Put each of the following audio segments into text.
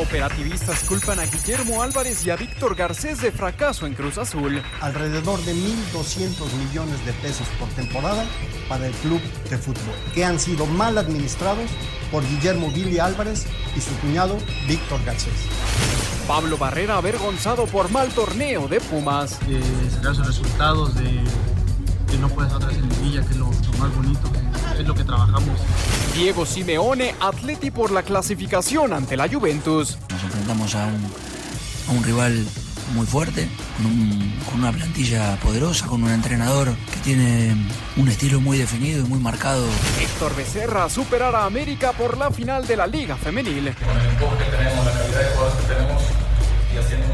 Operativistas culpan a Guillermo Álvarez y a Víctor Garcés de fracaso en Cruz Azul. Alrededor de 1.200 millones de pesos por temporada para el club de fútbol, que han sido mal administrados por Guillermo Billy Álvarez y su cuñado Víctor Garcés. Pablo Barrera avergonzado por mal torneo de Pumas. Eh, sacar sus resultados de que no puedes vez en Villa, que es lo, lo más bonito, que es lo que trabajamos. Diego Simeone, atleti por la clasificación ante la Juventus. Nos enfrentamos a un, a un rival muy fuerte, con, un- con una plantilla poderosa, con un entrenador que tiene un estilo muy definido y muy marcado. Héctor Becerra superar a América por la final de la Liga Femenil. con el que tenemos, la calidad de jugadores que tenemos y haciendo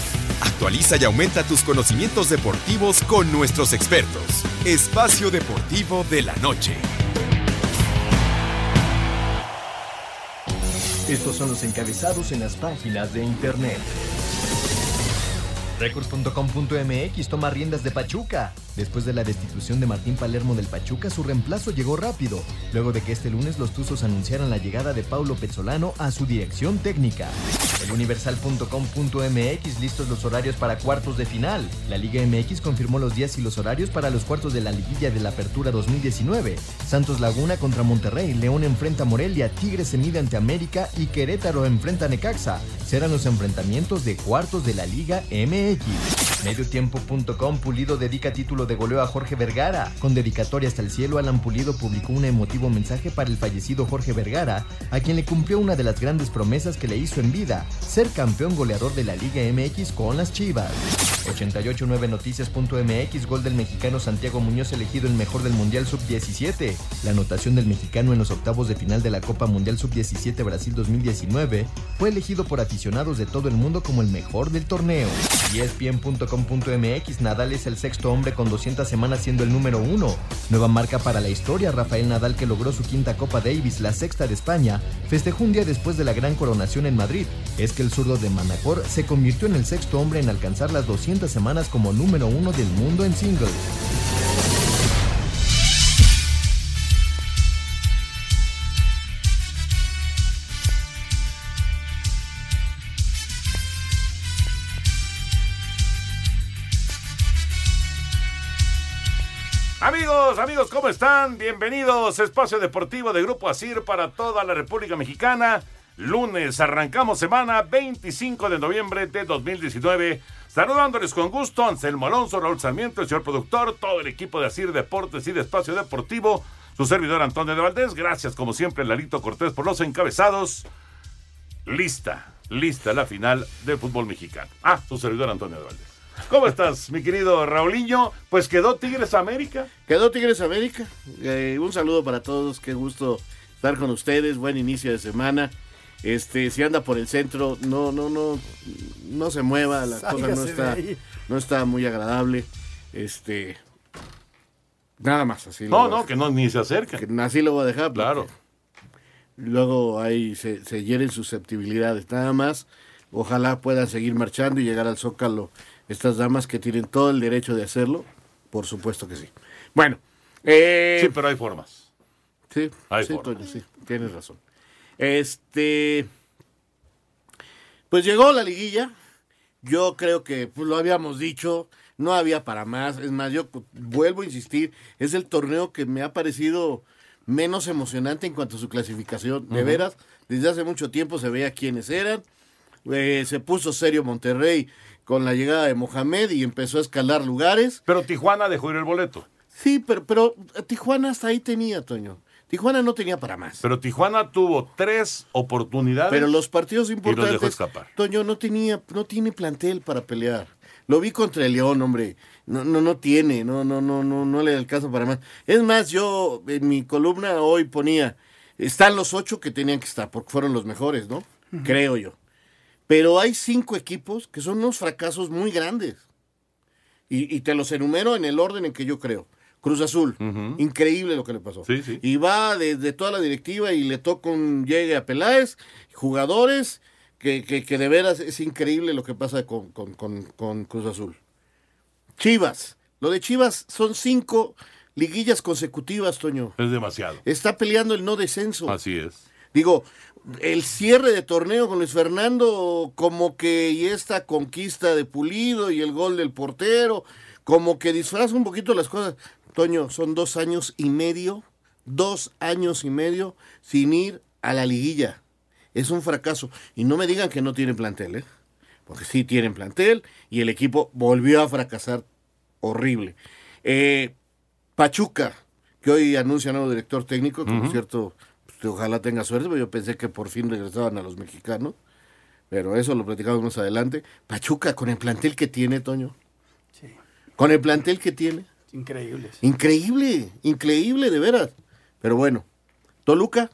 Actualiza y aumenta tus conocimientos deportivos con nuestros expertos. Espacio Deportivo de la Noche. Estos son los encabezados en las páginas de internet. Records.com.mx toma riendas de Pachuca. Después de la destitución de Martín Palermo del Pachuca, su reemplazo llegó rápido, luego de que este lunes los Tuzos anunciaran la llegada de Paulo Pezzolano a su dirección técnica. Universal.com.mx listos los horarios para cuartos de final. La Liga MX confirmó los días y los horarios para los cuartos de la liguilla de la Apertura 2019. Santos Laguna contra Monterrey, León enfrenta a Morelia, Tigres se mide ante América y Querétaro enfrenta a Necaxa. Serán los enfrentamientos de cuartos de la Liga MX. Mediotiempo.com Pulido dedica título de goleo a Jorge Vergara. Con dedicatoria hasta el cielo, Alan Pulido publicó un emotivo mensaje para el fallecido Jorge Vergara, a quien le cumplió una de las grandes promesas que le hizo en vida, ser campeón goleador de la Liga MX con las Chivas. 889noticias.mx Gol del mexicano Santiago Muñoz elegido el mejor del Mundial Sub-17. La anotación del mexicano en los octavos de final de la Copa Mundial Sub-17 Brasil 2019 fue elegido por aficionados de todo el mundo como el mejor del torneo. ESPN.com.mx Nadal es el sexto hombre con 200 semanas siendo el número uno. Nueva marca para la historia. Rafael Nadal, que logró su quinta Copa Davis, la sexta de España, festejó un día después de la gran coronación en Madrid. Es que el zurdo de Manacor se convirtió en el sexto hombre en alcanzar las 200 semanas como número uno del mundo en singles. Amigos, amigos, ¿cómo están? Bienvenidos a Espacio Deportivo de Grupo Asir para toda la República Mexicana. Lunes, arrancamos semana 25 de noviembre de 2019. Saludándoles con gusto, Anselmo Alonso, Raúl Sarmiento, el señor productor, todo el equipo de Asir Deportes y de Espacio Deportivo, su servidor Antonio de Valdés. Gracias, como siempre, Lalito Cortés por los encabezados. Lista, lista la final del fútbol mexicano. Ah, su servidor Antonio de Valdés. ¿Cómo estás, mi querido Raulinho? Pues quedó Tigres América. Quedó Tigres América. Eh, un saludo para todos, qué gusto estar con ustedes. Buen inicio de semana. Este, si anda por el centro, no, no, no, no se mueva, la cosa no está, no está muy agradable. Este, nada más así. lo No, voy a no, que no ni se acerca. Que así lo voy a dejar. Claro. Luego ahí se, se hieren susceptibilidades, nada más. Ojalá puedan seguir marchando y llegar al Zócalo estas damas que tienen todo el derecho de hacerlo. Por supuesto que sí. Bueno, eh, Sí, pero hay formas. Sí, Hay sí, forma. Toño, sí, tienes razón. Este, pues llegó la liguilla. Yo creo que pues, lo habíamos dicho, no había para más. Es más, yo vuelvo a insistir, es el torneo que me ha parecido menos emocionante en cuanto a su clasificación. De veras, desde hace mucho tiempo se veía quiénes eran. Eh, se puso serio Monterrey con la llegada de Mohamed y empezó a escalar lugares. Pero Tijuana dejó ir el boleto. Sí, pero, pero Tijuana hasta ahí tenía, Toño. Tijuana no tenía para más. Pero Tijuana tuvo tres oportunidades. Pero los partidos Y los dejó importantes, escapar. Toño no tenía, no tiene plantel para pelear. Lo vi contra el León, hombre. No, no, no tiene, no, no, no, no, no le alcanza para más. Es más, yo en mi columna hoy ponía, están los ocho que tenían que estar, porque fueron los mejores, ¿no? Creo yo. Pero hay cinco equipos que son unos fracasos muy grandes. Y, y te los enumero en el orden en que yo creo. Cruz Azul, increíble lo que le pasó. Sí, sí. Y va desde toda la directiva y le toca un llegue a Peláez, jugadores, que, que, que de veras es increíble lo que pasa con, con, con, con Cruz Azul. Chivas, lo de Chivas son cinco liguillas consecutivas, Toño. Es demasiado. Está peleando el no descenso. Así es. Digo, el cierre de torneo con Luis Fernando, como que y esta conquista de Pulido y el gol del portero, como que disfraza un poquito las cosas. Toño, son dos años y medio, dos años y medio sin ir a la liguilla. Es un fracaso. Y no me digan que no tienen plantel, ¿eh? Porque sí tienen plantel y el equipo volvió a fracasar horrible. Eh, Pachuca, que hoy anuncia nuevo director técnico, que por cierto, pues, ojalá tenga suerte, porque yo pensé que por fin regresaban a los mexicanos, pero eso lo platicamos más adelante. Pachuca, con el plantel que tiene, Toño. Sí. Con el plantel que tiene. Increíbles. Increíble, increíble, de veras. Pero bueno, Toluca,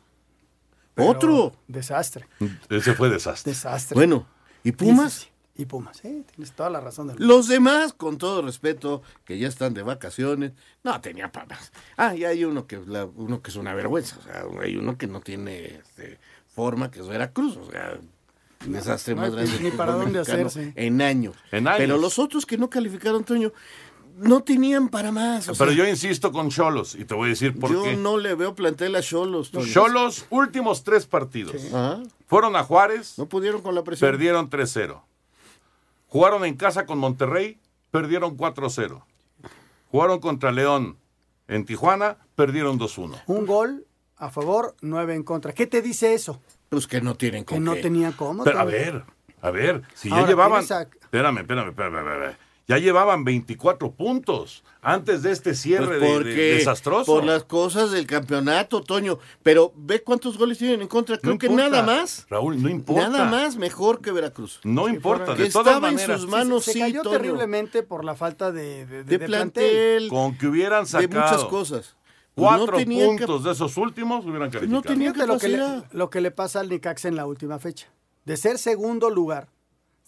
Pero otro. Desastre. Ese fue desastre. Desastre. Bueno, ¿y Pumas? Sí, sí, sí. Y Pumas, sí, tienes toda la razón del Los demás, con todo respeto, que ya están de vacaciones, no tenía papas. Ah, y hay uno que, la- uno que es una vergüenza, o sea, hay uno que no tiene este, forma, que es Veracruz, o sea, un desastre no más grande. ni para dónde hacerse. En años. En años. Pero los otros que no calificaron, Toño, no tenían para más. o Pero sea, yo insisto con Cholos y te voy a decir por yo qué. no le veo plantel a Cholos. Cholos, últimos tres partidos. Fueron a Juárez, no pudieron con la presión. perdieron 3-0. Jugaron en casa con Monterrey, perdieron 4-0. Jugaron contra León en Tijuana, perdieron 2-1. Un gol a favor, nueve en contra. ¿Qué te dice eso? Pues que no tienen Que con no qué. tenía cómo. Pero a ver, a ver, si ya llevaban. a- Espérame, espérame, espérame, espérame. Ya llevaban 24 puntos antes de este cierre Pues de- de- desastroso. Por las cosas del campeonato, Toño. Pero ve cuántos goles tienen en contra. Creo No que importa. nada más. Raúl, no importa. Nada más mejor que Veracruz. No importa, Que de todas estaba en sus manos, se sí, cayó Toño. terriblemente por la falta de, de, de- De de plantel, Con que hubieran de sacado muchas cosas. No cuatro que- puntos de esos últimos, hubieran calificado. No tenía Fíjate lo que, le, capacidad. lo que le pasa al Necaxa en la última fecha. De ser segundo lugar,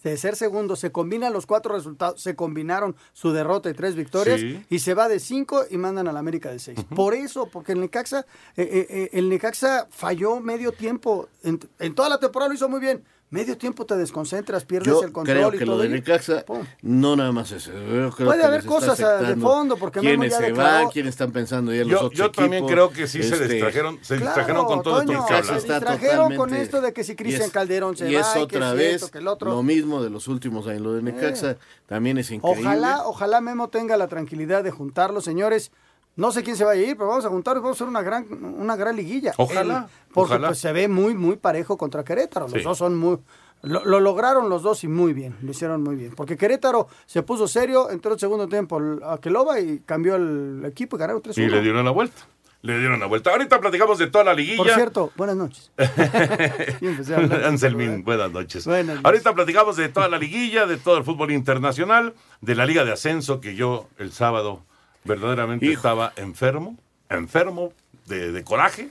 de ser segundo, se combinan los cuatro resultados, se combinaron su derrota y tres victorias Sí. y se va de cinco y mandan al América de seis. Por eso, porque el Necaxa, eh, eh, eh, el Necaxa falló medio tiempo. En, en toda la temporada lo hizo muy bien. Medio tiempo te desconcentras, pierdes Yo el control creo y que todo. lo de y- Necaxa no nada más eso. Yo creo Puede que haber cosas, ah, de fondo, porque Memo quiénes ya se declaró- van, quiénes están pensando ya en los Yo, otros yo también equipos. creo que sí se Este, distrajeron, se Claro, distrajeron con todo Toño, esto que se distrajeron con esto de que si y Cristian es- Calderón se y va, es y que otra si vez esto, que el otro. lo mismo de los últimos años. Lo de Necaxa también es increíble. Ojalá, ojalá Memo tenga la tranquilidad de juntarlos, señores. No sé quién se va a ir, pero vamos a juntarlos, vamos a hacer una gran, una gran liguilla. Ojalá, El- porque ojalá. pues, se ve muy, muy parejo contra Querétaro. Los Sí. dos son muy. Lo, lo lograron los dos y muy bien, lo hicieron muy bien. Porque Querétaro se puso serio, entró el segundo tiempo a Keloba y cambió el equipo y ganaron 3-1. Y le dieron la vuelta. Le dieron la vuelta. Ahorita platicamos de toda la liguilla. Por cierto, buenas noches. Anselmín, buenas noches. Buenas noches. Ahorita platicamos de toda la liguilla, de todo el fútbol internacional, de la Liga de Ascenso, que yo el sábado verdaderamente Hijo. estaba enfermo, enfermo de, de coraje.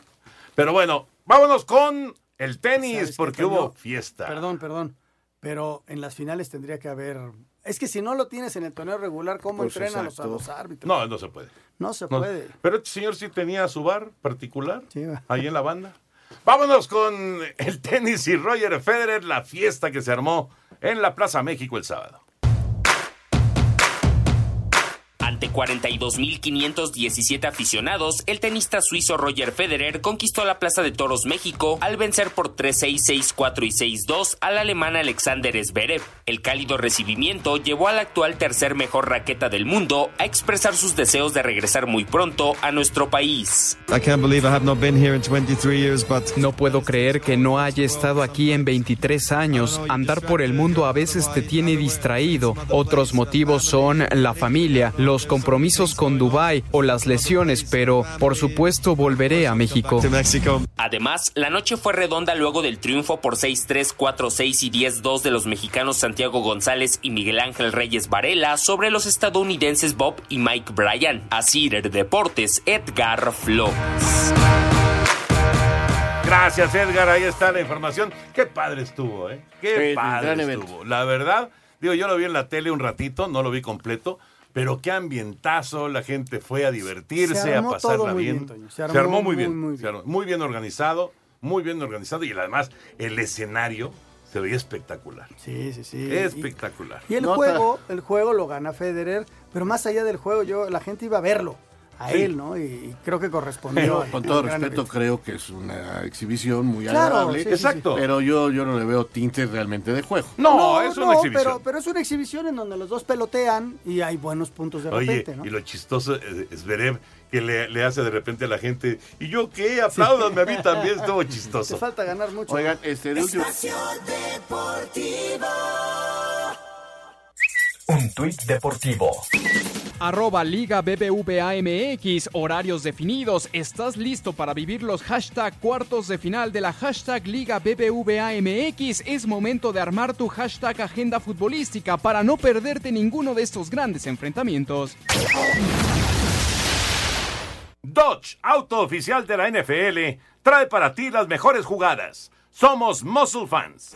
Pero bueno, vámonos con el tenis, ¿Sabes qué, porque hubo fiesta. Perdón, perdón. Pero en las finales tendría que haber. Es que si no lo tienes en el torneo regular, ¿cómo Pues entrenan los, a los árbitros? No, no se puede. No se No. puede. Pero este señor sí tenía su bar particular Sí, ahí en la banda. Vámonos con el tenis y Roger Federer, la fiesta que se armó en la Plaza México el sábado. Ante 42.517 aficionados, el tenista suizo Roger Federer conquistó la Plaza de Toros México al vencer por 3-6, 6-4 y 6-2 al alemán Alexander Zverev. El cálido recibimiento llevó al actual tercer mejor raqueta del mundo a expresar sus deseos de regresar muy pronto a nuestro país. No puedo creer que no haya estado aquí en 23 años. Andar por el mundo a veces te tiene distraído. Otros motivos son la familia, los compromisos con Dubái o las lesiones, pero por supuesto volveré a México. Además, la noche fue redonda luego del triunfo por 6-3, 4-6 y 10-2 de los mexicanos Santiago González y Miguel Ángel Reyes Varela sobre los estadounidenses Bob y Mike Bryan. A Cider Deportes, Edgar Flores. Gracias, Edgar. Ahí está la información. Qué padre estuvo, ¿eh? Qué Sí, padre estuvo. La verdad, digo, yo lo vi en la tele un ratito, no lo vi completo, pero qué ambientazo. La gente fue a divertirse, Se a pasarla bien. bien. Se Se armó muy muy, bien. muy se armó muy bien organizado, muy bien organizado y además el escenario se veía espectacular. Sí, sí, sí. Espectacular. Y el Nota. juego, el juego lo gana Federer, pero más allá del juego, yo la gente iba a verlo, a Sí. él, ¿no? Y, y creo que correspondió. Pero, con todo respeto, creo que es una exhibición muy Claro, agradable. sí, sí, sí. Exacto. Pero yo, yo no le veo tintes realmente de juego. No, es una no, exhibición. Pero, pero es una exhibición en donde los dos pelotean y hay buenos puntos de Oye, repente, ¿no? y lo chistoso es, es Zverev que le, le hace de repente a la gente, ¿y yo qué? Apláudanme a mí también, estuvo Te chistoso. falta ganar mucho. Oigan, este de último. Un tuit deportivo. Arroba Liga BBVAMX, horarios definidos. ¿Estás listo para vivir los hashtag cuartos de final de la hashtag Liga BBVAMX? Es momento de armar tu hashtag agenda futbolística para no perderte ninguno de estos grandes enfrentamientos. Dodge, auto oficial de la NFL, trae para ti las mejores jugadas. Somos Muscle Fans.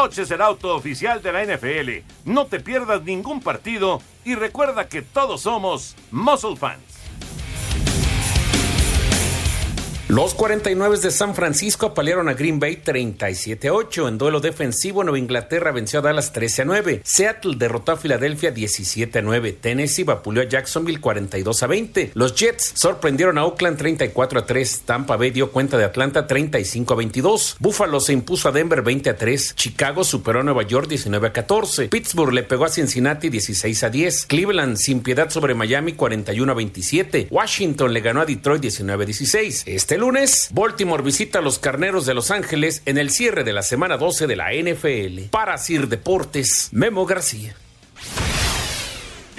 Dodge es el auto oficial de la NFL. No te pierdas ningún partido y recuerda que todos somos Muscle Fans. Los 49 de San Francisco apalearon a Green Bay 37-8. En duelo defensivo, Nueva Inglaterra venció a Dallas 13-9. Seattle derrotó a Filadelfia 17-9. Tennessee vapuleó a Jacksonville 42-20. Los Jets sorprendieron a Oakland 34-3. Tampa Bay dio cuenta de Atlanta 35-22. Buffalo se impuso a Denver 20-3. Chicago superó a Nueva York 19-14. Pittsburgh le pegó a Cincinnati 16-10. Cleveland sin piedad sobre Miami 41-27. Washington le ganó a Detroit 19-16. Este lunes, Baltimore visita a los Carneros de Los Ángeles en el cierre de la semana 12 de la NFL. Para Sir Deportes, Memo García.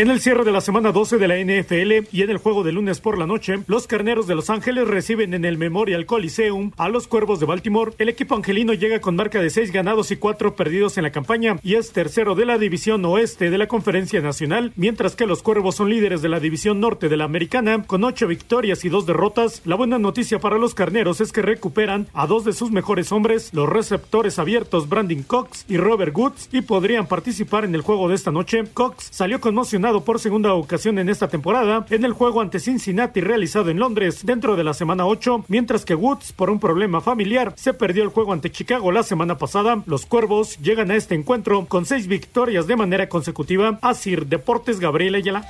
En el cierre de la semana 12 de la NFL y en el juego de lunes por la noche, los Carneros de Los Ángeles reciben en el Memorial Coliseum a los Cuervos de Baltimore. El equipo angelino llega con marca de seis ganados y cuatro perdidos en la campaña y es tercero de la división oeste de la Conferencia Nacional, mientras que los Cuervos son líderes de la división norte de la Americana con ocho victorias y dos derrotas. La buena noticia para los Carneros es que recuperan a dos de sus mejores hombres, los receptores abiertos Brandon Cox y Robert Woods, y podrían participar en el juego de esta noche. Cox salió conmocionado por segunda ocasión en esta temporada en el juego ante Cincinnati realizado en Londres dentro de la semana 8, mientras que Woods por un problema familiar se perdió el juego ante Chicago la semana pasada. Los Cuervos llegan a este encuentro con seis victorias de manera consecutiva. Asir Deportes Gabriel Ayala.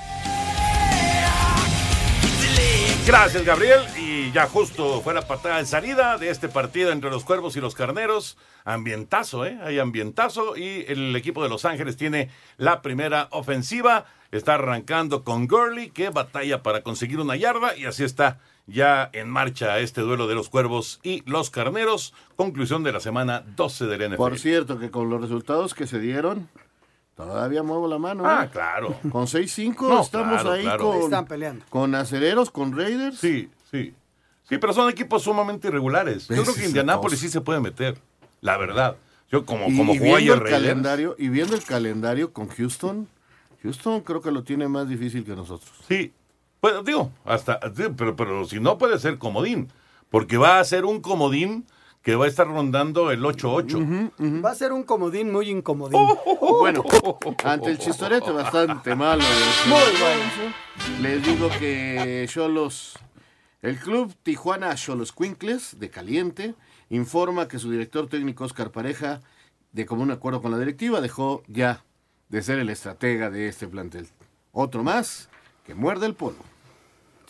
Gracias, Gabriel. Ya justo fue la patada de salida de este partido entre los Cuervos y los Carneros. Ambientazo, ¿eh? Hay ambientazo y el equipo de Los Ángeles tiene la primera ofensiva. Está arrancando con Gurley, que batalla para conseguir una yarda y así está ya en marcha este duelo de los Cuervos y los Carneros. Conclusión de la semana 12 del NFL. Por cierto, que con los resultados que se dieron, todavía muevo la mano. Ah, ¿eh? claro. Con 6-5 No, estamos claro, ahí claro. con, Están peleando. con aceleros, con Raiders. Sí, sí. Sí, pero son equipos sumamente irregulares. Yo creo que Indianápolis sí se puede meter. La verdad. Yo como, y, como y viendo ayer el Raiders, calendario y viendo el calendario con Houston, Houston creo que lo tiene más difícil que nosotros. Sí. Pues digo, hasta, pero, pero si no puede ser comodín, porque va a ser un comodín que va a estar rondando el 8-8. Va a ser un comodín muy incomodín. Oh, Bueno, ante el chistorete bastante malo. Muy bueno. Les digo que Cholos, el club Tijuana Cholos Quincles de Caliente informa que su director técnico Oscar Pareja, de común acuerdo con la directiva, dejó ya de ser el estratega de este plantel. Otro más que muerde el polvo.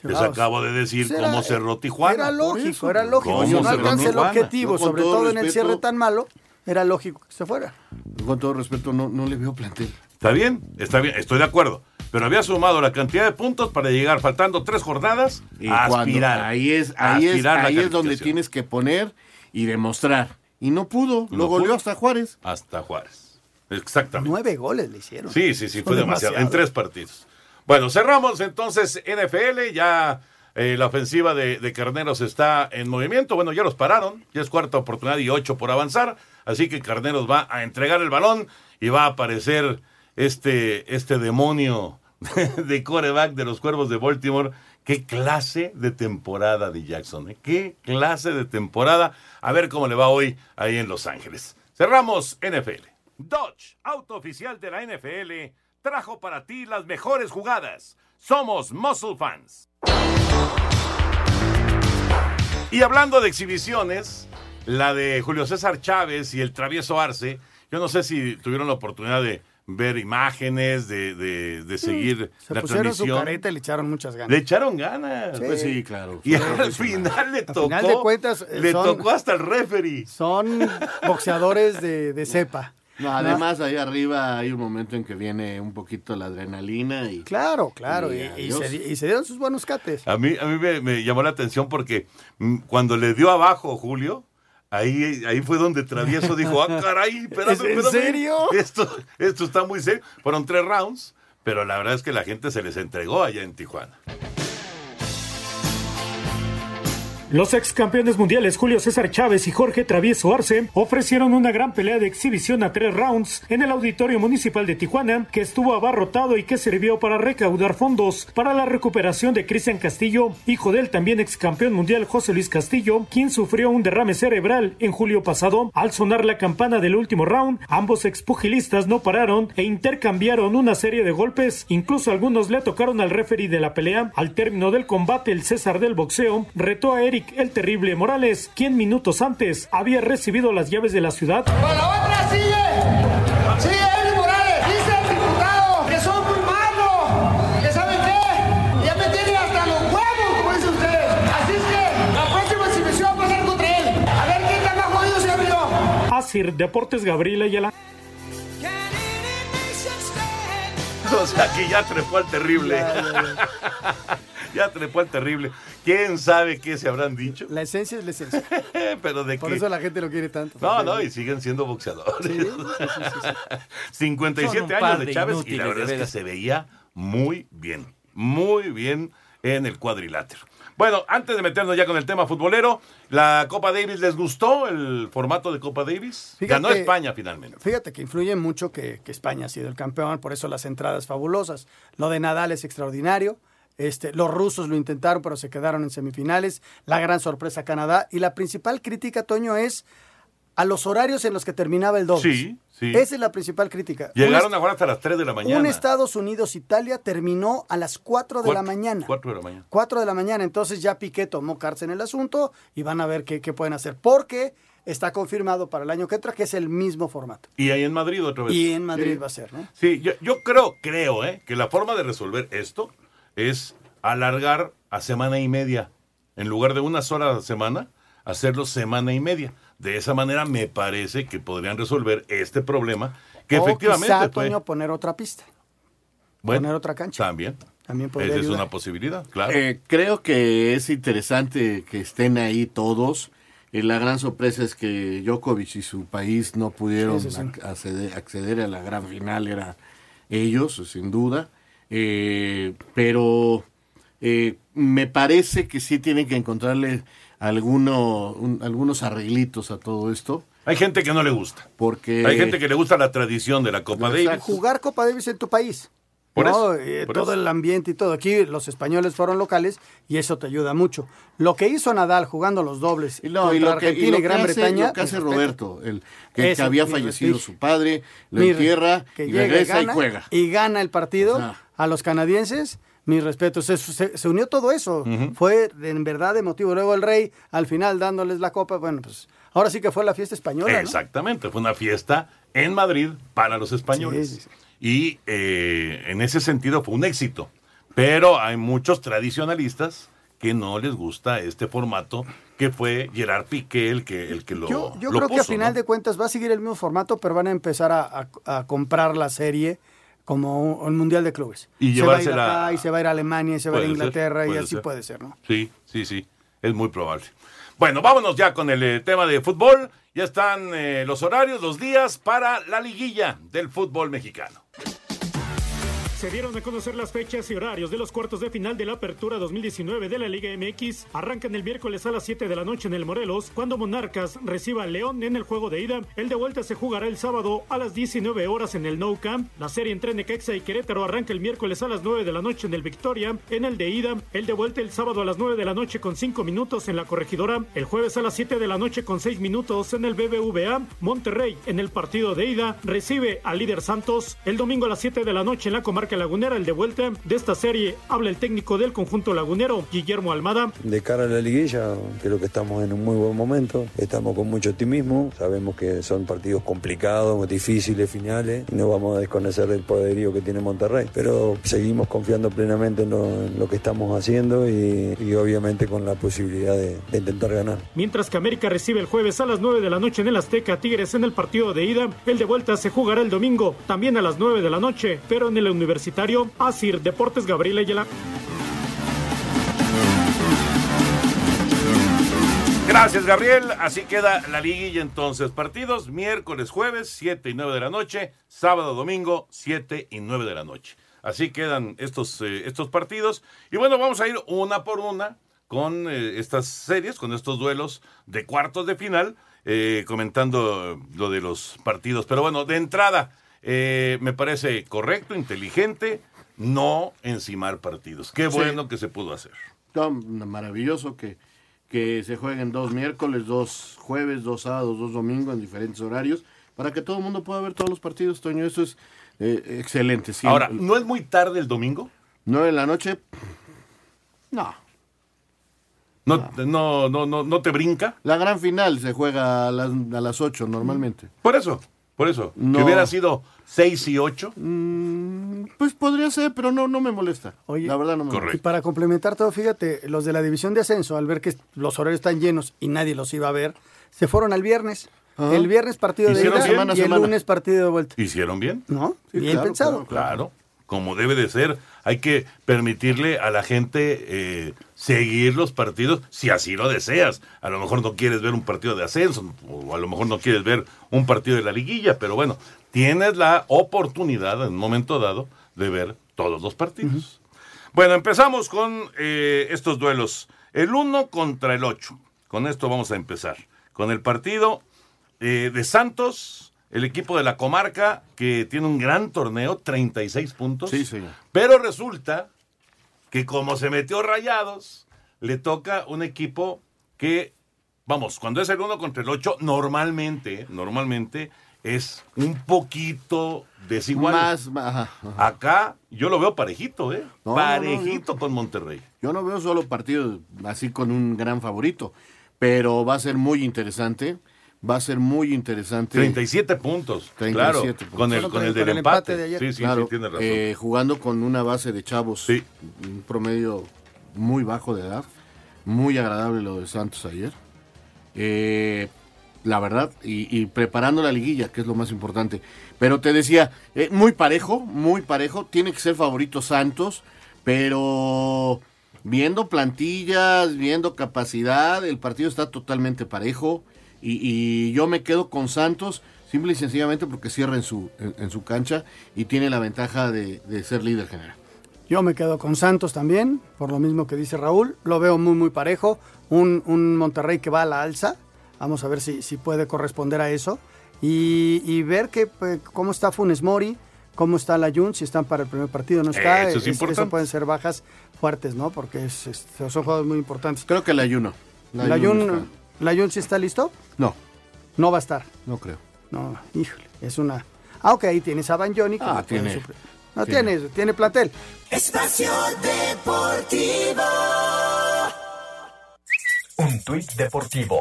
Les acabo de decir Era- cómo cerró Tijuana. Era lógico, era lógico. ¿cómo Si no alcanza el objetivo, sobre todo todo en el cierre tan malo, era lógico que se fuera. Con todo respeto, no, no le veo plantel. Está bien, está bien, estoy de acuerdo. Pero había sumado la cantidad de puntos para llegar faltando tres jornadas Y a cuando- aspirar. ahí es, ahí es, ahí es donde tienes que poner y demostrar. Y no pudo, No lo goleó pudo. hasta Juárez. Hasta Juárez. Exactamente. Nueve goles le hicieron. Sí, sí, sí, Son fue demasiado. En tres partidos. Bueno, cerramos entonces NFL. Ya eh, la ofensiva de, de Carneros está en movimiento. Bueno, ya los pararon. Ya es cuarta oportunidad y ocho por avanzar. Así que Carneros va a entregar el balón y va a aparecer este, este demonio de coreback de los Cuervos de Baltimore. Qué clase de temporada de Jackson, ¿eh? qué clase de temporada. A ver cómo le va hoy ahí en Los Ángeles. Cerramos NFL. Dodge, auto oficial de la NFL, trajo para ti las mejores jugadas. Somos Muscle Fans. Y hablando de exhibiciones, la de Julio César Chávez y el travieso Arce, yo no sé si tuvieron la oportunidad de ver imágenes, de, de, de seguir Se la pusieron su transmisión. careta y le echaron muchas ganas. Le echaron ganas. Sí. Pues sí, claro. Y al final le Al tocó. final de cuentas, eh, le son- tocó hasta el referee. Son boxeadores de, de cepa. No, además, ahí arriba hay un momento en que viene un poquito la adrenalina y... Claro, claro. Y Y, y se, y se dieron sus buenos cates. A mí, a mí me, me llamó la atención porque mm, cuando le dio abajo Julio, ahí, ahí fue donde Travieso dijo, ah, caray, espérame, ¿Es en serio? Esto, esto está muy serio. Fueron tres rounds, pero la verdad es que la gente se les entregó allá en Tijuana. Los ex campeones mundiales Julio César Chávez y Jorge Travieso Arce ofrecieron una gran pelea de exhibición a tres rounds en el Auditorio Municipal de Tijuana, que estuvo abarrotado y que sirvió para recaudar fondos para la recuperación de Cristian Castillo, hijo del también ex campeón mundial José Luis Castillo, quien sufrió un derrame cerebral en julio pasado. Al sonar la campana del último round, ambos expugilistas no pararon e intercambiaron una serie de golpes, incluso algunos le tocaron al referee de la pelea. Al término del combate, el César del boxeo retó a Eric el Terrible Morales, quien minutos antes había recibido las llaves de la ciudad. Para la otra sigue. Sigue Eric Morales. Dice el diputado que son muy malos. ¿Que saben qué? Ya me tiene hasta los huevos, como dice usted. Así es que la próxima exhibición va a ser contra él. A ver quién está más jodido se abrió. Asir Deportes Gabriela Ayala. O sea que ya trepó al terrible. ya trepó al terrible. ¿Quién sabe qué se habrán dicho? La esencia es la esencia. Pero de Por qué. eso la gente lo quiere tanto. No, no, y siguen siendo boxeadores. Sí, sí, sí, sí, 57 Son un par años de de Chávez y la verdad es que se veía muy bien, muy bien en el cuadrilátero. Bueno, antes de meternos ya con el tema futbolero, ¿la Copa Davis les gustó el formato de Copa Davis? Fíjate- Ganó España finalmente. Fíjate que influye mucho que, que España ha sido el campeón, por eso las entradas fabulosas. Lo de Nadal es extraordinario. Este, los rusos lo intentaron, pero se quedaron en semifinales. La gran sorpresa Canadá. Y la principal crítica, Toño, es a los horarios en los que terminaba el doble. Sí, sí. Esa es la principal crítica. Llegaron a jugar hasta las 3 de la mañana. un Estados Unidos-Italia terminó a las 4 de la Cuatro- mañana. 4 de la mañana. 4 de la mañana. Entonces ya Piqué tomó cartas en el asunto y van a ver qué, qué pueden hacer. Porque está confirmado para el año que entra que es el mismo formato. Y ahí en Madrid otra vez. Y en Madrid Sí. va a ser, ¿no? Sí, yo, yo creo, creo, ¿eh? que la forma de resolver esto es alargar a semana y media. En lugar de una sola semana, hacerlo semana y media. De esa manera me parece que podrían resolver este problema que o efectivamente quizá, fue- Toño, poner otra pista. bueno, poner otra cancha. También. También podría Esa es una posibilidad, claro. Eh, creo que es interesante que estén ahí todos. Eh, la gran sorpresa es que Djokovic y su país no pudieron Sí, sí, sí. ac- acceder, acceder a la gran final, era ellos, sin duda. Eh, pero eh, me parece que sí tienen que encontrarle alguno, un- algunos arreglitos a todo esto. Hay gente que no le gusta. Porque Hay gente que le gusta la tradición de la Copa Davis. Jugar Copa Davis en tu país. Por ¿no? eso, Eh, por todo eso. el ambiente y todo. Aquí los españoles fueron locales y eso te ayuda mucho. Lo que hizo Nadal jugando los dobles Y, contra y lo que, y Argentina lo y, que Gran hace, Bretaña. lo que hace. Roberto, el, que, había fallecido su padre, lo Mi- entierra que y regresa y gana, juega. Y gana el partido a los canadienses. Mis respetos. Se, se- se unió todo eso. Fue en verdad emotivo. Luego el rey, al final, dándoles la copa. Bueno, pues ahora sí que fue la fiesta española. ¿no? Exactamente, fue una fiesta en Madrid para los españoles. Sí, sí, sí. Y eh, en ese sentido fue un éxito. Pero hay muchos tradicionalistas que no les gusta este formato que fue Gerard Piqué el que, el que lo Yo, yo lo creo que a final ¿no? de cuentas va a seguir el mismo formato, pero van a empezar a, a- a comprar la serie como un, un mundial de clubes. Y se va a ir acá y se va a ir a Alemania y se va a ir a ser, Inglaterra y así ser. puede ser, ¿no? Sí, sí, sí, es muy probable. Bueno, vámonos ya con el eh, tema de fútbol. Ya están eh, los horarios, los días para la liguilla del fútbol mexicano. Se dieron a conocer las fechas y horarios de los cuartos de final de la Apertura 2019 de la Liga MX. Arrancan el miércoles a las 7 de la noche en el Morelos, cuando Monarcas reciba al León en el juego de ida. El de vuelta se jugará el sábado a las 19 horas en el Nou Camp. La serie entre Necaxa y Querétaro arranca el miércoles a las 9 de la noche en el Victoria. En el de ida, el de vuelta el sábado a las 9 de la noche con 5 minutos en la Corregidora. El jueves a las 7 de la noche con 6 minutos en el BBVA. Monterrey en el partido de ida recibe al líder Santos. El domingo a las 7 de la noche en la comarca lagunera, el de vuelta de esta serie, habla el técnico del conjunto lagunero, Guillermo Almada. De cara a la liguilla, creo que estamos en un muy buen momento, estamos con mucho optimismo, sabemos que son partidos complicados, difíciles, finales, y no vamos a desconocer del poderío que tiene Monterrey, pero seguimos confiando plenamente en lo, en lo que estamos haciendo y, y, obviamente con la posibilidad de, de intentar ganar. Mientras que América recibe el jueves a las 9 de la noche en el Azteca Tigres en el partido de ida, el de vuelta se jugará el domingo, también a las 9 de la noche, pero en el Asir Deportes Gabriel Ayala. Gracias, Gabriel. Así queda la liguilla entonces. Partidos miércoles, jueves, 7 y 9 de la noche. Sábado, domingo, 7 y 9 de la noche. Así quedan estos, eh, estos partidos. Y bueno, vamos a ir una por una con eh, estas series, con estos duelos de cuartos de final, eh, comentando lo de los partidos. Pero bueno, de entrada, eh, me parece correcto, inteligente, no encimar partidos. Qué bueno sí. que se pudo hacer. No, maravilloso que, que se jueguen dos miércoles, dos jueves, dos sábados, dos domingos en diferentes horarios, para que todo el mundo pueda ver todos los partidos, Toño. Eso es eh, excelente. Sí, Ahora, ¿no es muy tarde el domingo? ¿Nueve de la noche? No. No, no, no, no, no te brinca. La gran final se juega a las, a las 8 normalmente. Por eso, por eso. No. Que hubiera sido 6 y 8. Mm, pues podría ser, pero no, no me molesta. Oye, la verdad no me Correcto. molesta. Y para complementar todo, fíjate, los de la división de ascenso, al ver que los horarios están llenos y nadie los iba a ver, se fueron al viernes. Ajá. El viernes partido de ida semana, y el semana. lunes partido de vuelta. ¿Hicieron bien? ¿No? Sí, bien claro, pensado. Claro, claro, como debe de ser. Hay que permitirle a la gente eh, seguir los partidos si así lo deseas. A lo mejor no quieres ver un partido de ascenso o a lo mejor no quieres ver un partido de la liguilla, pero bueno, tienes la oportunidad en un momento dado de ver todos los partidos. Uh -huh. Bueno, empezamos con eh, estos duelos. El 1 contra el 8. Con esto vamos a empezar. Con el partido eh, de Santos el equipo de la comarca que tiene un gran torneo, 36 puntos. Sí, señor. Pero resulta que como se metió rayados, le toca un equipo que, vamos, cuando es el 1 contra el 8, normalmente, normalmente es un poquito desigual. Más, ajá, ajá. Acá yo lo veo parejito, ¿eh? No, parejito no, no, con Monterrey. Yo no veo solo partidos así con un gran favorito, pero va a ser muy interesante va a ser muy interesante. 37 puntos, 37 claro, puntos. Con el, con el del empate. empate de sí, sí, claro, sí, tiene razón. Eh, jugando con una base de chavos, sí. un promedio muy bajo de edad, muy agradable lo de Santos ayer. Eh, la verdad, y, y, preparando la liguilla, que es lo más importante. Pero te decía, eh, muy parejo, muy parejo, tiene que ser favorito Santos, pero viendo plantillas, viendo capacidad, el partido está totalmente parejo. Y, y, yo me quedo con Santos simple y sencillamente porque cierra en su, en, en su cancha y tiene la ventaja de, de, ser líder general. Yo me quedo con Santos también, por lo mismo que dice Raúl. Lo veo muy, muy parejo. Un, un Monterrey que va a la alza. Vamos a ver si, si puede corresponder a eso. Y, y ver que, pues, cómo está Funes Mori, cómo está la Jun, si están para el primer partido, no está. Eso, es es, eso pueden ser bajas fuertes, ¿no? Porque es, son juegos muy importantes. Creo que la Jun La, la Jun ¿La Jun sí está listo? No. No va a estar. No creo. No, híjole, es una. Ah, ok, ahí tienes a Van Johnny. Ah, tiene. Su... No tiene. tiene, tiene plantel. Espacio Deportivo. Un tuit deportivo.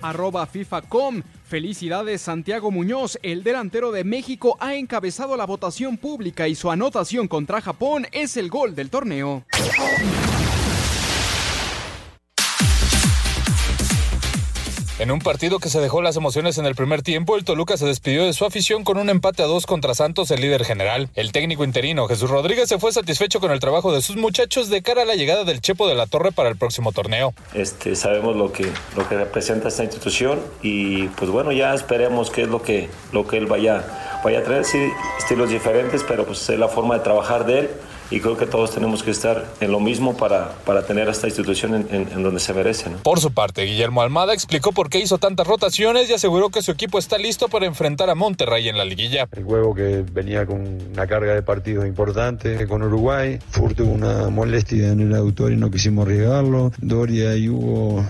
Arroba FIFA.com. Felicidades Santiago Muñoz, el delantero de México ha encabezado la votación pública y su anotación contra Japón es el gol del torneo. En un partido que se dejó las emociones en el primer tiempo, el Toluca se despidió de su afición con un empate a dos contra Santos, el líder general. El técnico interino Jesús Rodríguez se fue satisfecho con el trabajo de sus muchachos de cara a la llegada del Chepo de la Torre para el próximo torneo. Este, sabemos lo que, lo que representa esta institución y pues bueno, ya esperemos qué es lo que, lo que él vaya, vaya a traer sí, estilos diferentes, pero pues es la forma de trabajar de él y creo que todos tenemos que estar en lo mismo para, para tener a esta institución en, en- en donde se merece. ¿no? Por su parte, Guillermo Almada explicó por qué hizo tantas rotaciones y aseguró que su equipo está listo para enfrentar a Monterrey en la liguilla. El juego que venía con una carga de partidos importante con Uruguay. Fur tuvo una molestia en el auditorio y no quisimos arriesgarlo. Doria y Hugo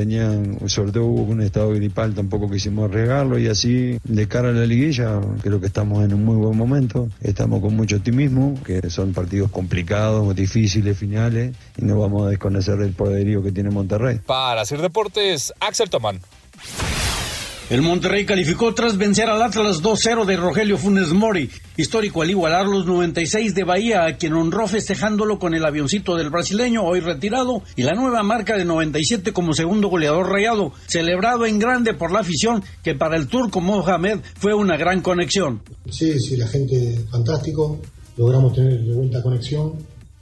venían, sobre todo con un estado gripal, tampoco quisimos arriesgarlo. Y así, de cara a la liguilla, creo que estamos en un muy buen momento. Estamos con mucho optimismo, que son partidos complicados, difíciles, finales. Y no vamos a desconocer el poderío que tiene Monterrey. Para hacer deportes, Axel Tomán. El Monterrey calificó tras vencer al Atlas 2-0 de Rogelio Funes Mori, histórico al igualar los 96 de Bahía, a quien honró festejándolo con el avioncito del brasileño, hoy retirado, y la nueva marca de 97 como segundo goleador rayado, celebrado en grande por la afición, que para el turco Mohamed fue una gran conexión. Sí, sí, la gente fantástico. Logramos tener de vuelta conexión.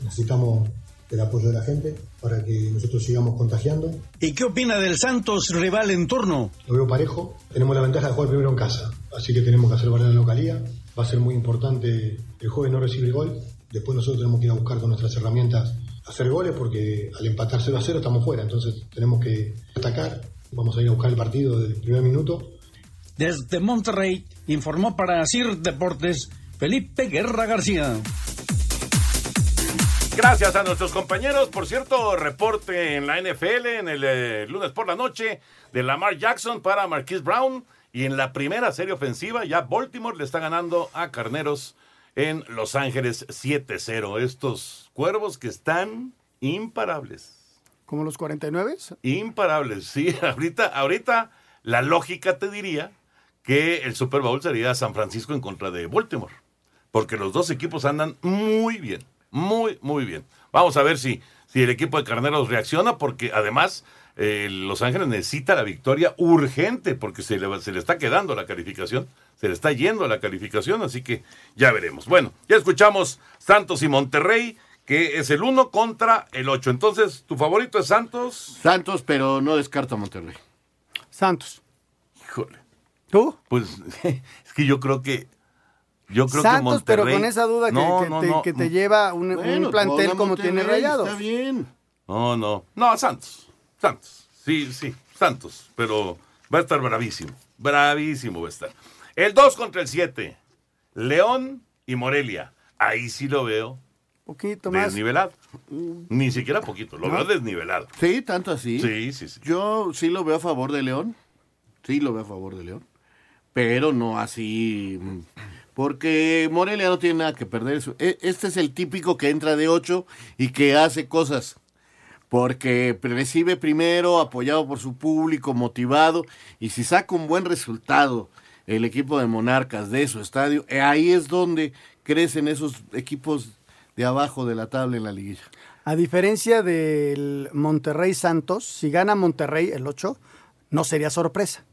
Necesitamos el apoyo de la gente para que nosotros sigamos contagiando. ¿Y qué opina del Santos, rival en turno? Lo veo parejo. Tenemos la ventaja de jugar primero en casa, así que tenemos que hacer valer la localía. Va a ser muy importante el joven no recibir gol. Después nosotros tenemos que ir a buscar con nuestras herramientas hacer goles porque al empatar 0 a 0 estamos fuera. Entonces tenemos que atacar. Vamos a ir a buscar el partido del primer minuto. Desde Monterrey, informó para CIR Deportes Felipe Guerra García. Gracias a nuestros compañeros. Por cierto, reporte en la NFL en el eh, lunes por la noche de Lamar Jackson para Marquise Brown. Y en la primera serie ofensiva, ya Baltimore le está ganando a Carneros en Los Ángeles 7-0. Estos cuervos que están imparables. ¿Como los 49? Imparables, sí. Ahorita, ahorita la lógica te diría que el Super Bowl sería San Francisco en contra de Baltimore. Porque los dos equipos andan muy bien. Muy, muy bien. Vamos a ver si, si el equipo de Carneros reacciona, porque además eh, Los Ángeles necesita la victoria urgente, porque se le, se le está quedando la calificación, se le está yendo la calificación, así que ya veremos. Bueno, ya escuchamos Santos y Monterrey, que es el 1 contra el 8. Entonces, ¿tu favorito es Santos? Santos, pero no descarto a Monterrey. Santos. Híjole. ¿Tú? Pues es que yo creo que. Yo creo Santos, que Monterrey. pero con esa duda que, No, que no, te, no. que te lleva un, plantel como tiene Rayados. Está bien. No, no. No, Santos. Santos. Sí, sí, Santos. Pero va a estar bravísimo. Bravísimo va a estar. El 2 contra el 7. León y Morelia. Ahí sí lo veo poquito más. desnivelado. Ni siquiera poquito, lo No. veo desnivelado. Sí, tanto así. Sí, sí, sí. Yo sí lo veo a favor de León. Sí lo veo a favor de León. Pero no así. Porque Morelia no tiene nada que perder. E- Este es el típico que entra de 8 y que hace cosas. Porque recibe primero, apoyado por su público, motivado. Y si saca un buen resultado el equipo de Monarcas de su estadio, eh, ahí es donde crecen esos equipos de abajo de la tabla en la liguilla. A diferencia del Monterrey Santos, si gana Monterrey el 8, no sería sorpresa.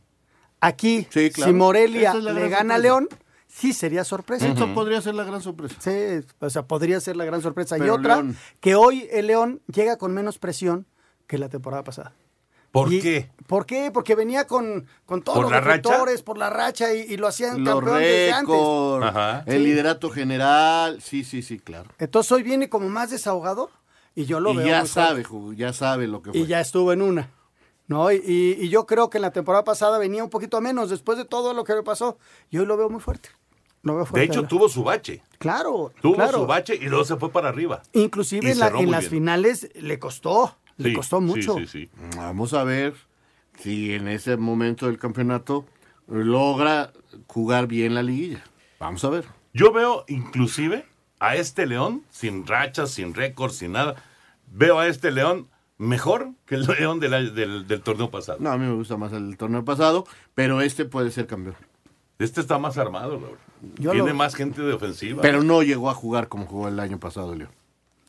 Aquí, claro. si Morelia es le gana a. León, sí sería sorpresa. Esto podría ser la gran sorpresa. Sí, o sea, podría ser la gran sorpresa. y otra, León- que hoy el León llega con menos presión que la temporada pasada. ¿Por Y- qué? ¿Por qué? Porque venía con, con todos ¿Por los reflectores, por la racha y, y lo hacían Los campeón desde antes. Ajá. el Sí. liderato general, sí, sí, sí, claro. Entonces hoy viene como más desahogado y yo lo y veo. ya muy sabe, fuerte. ya sabe lo que fue. Y ya estuvo en una. ¿no? Y, y- y yo creo que en la temporada pasada venía un poquito a menos después de todo lo que le pasó. Y hoy lo veo muy fuerte. De hecho, tuvo su bache. Claro, Tuvo claro. su bache y luego se fue para arriba. Inclusive en, la- las bien. finales le costó. Le Sí, costó mucho. sí, sí. Vamos a ver si en ese momento del campeonato logra jugar bien la liguilla. Vamos a ver. Yo veo inclusive a este León, sin rachas, sin récord, sin nada, veo a este León mejor que el León del, del torneo pasado. No, a mí me gusta más el torneo pasado, pero este puede ser campeón. Este está más armado, Raúl. Yo Tiene lo- más gente de ofensiva. Pero no llegó a jugar como jugó el año pasado, León.